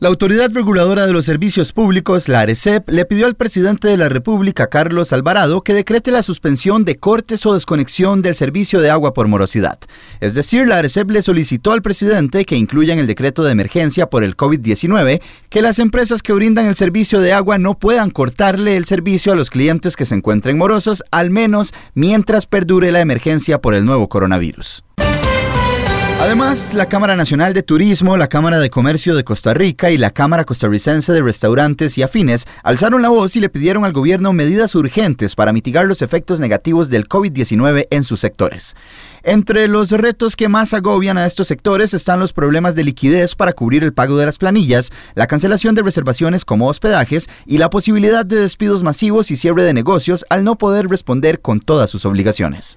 La Autoridad Reguladora de los Servicios Públicos, la ARECEP, le pidió al presidente de la República, Carlos Alvarado, que decrete la suspensión de cortes o desconexión del servicio de agua por morosidad. Es decir, la ARECEP le solicitó al presidente que incluya en el decreto de emergencia por el COVID-19 que las empresas que brindan el servicio de agua no puedan cortarle el servicio a los clientes que se encuentren morosos, al menos mientras perdure la emergencia por el nuevo coronavirus. Además, la Cámara Nacional de Turismo, la Cámara de Comercio de Costa Rica y la Cámara Costarricense de Restaurantes y Afines alzaron la voz y le pidieron al gobierno medidas urgentes para mitigar los efectos negativos del COVID-19 en sus sectores. Entre los retos que más agobian a estos sectores están los problemas de liquidez para cubrir el pago de las planillas, la cancelación de reservaciones como hospedajes y la posibilidad de despidos masivos y cierre de negocios al no poder responder con todas sus obligaciones.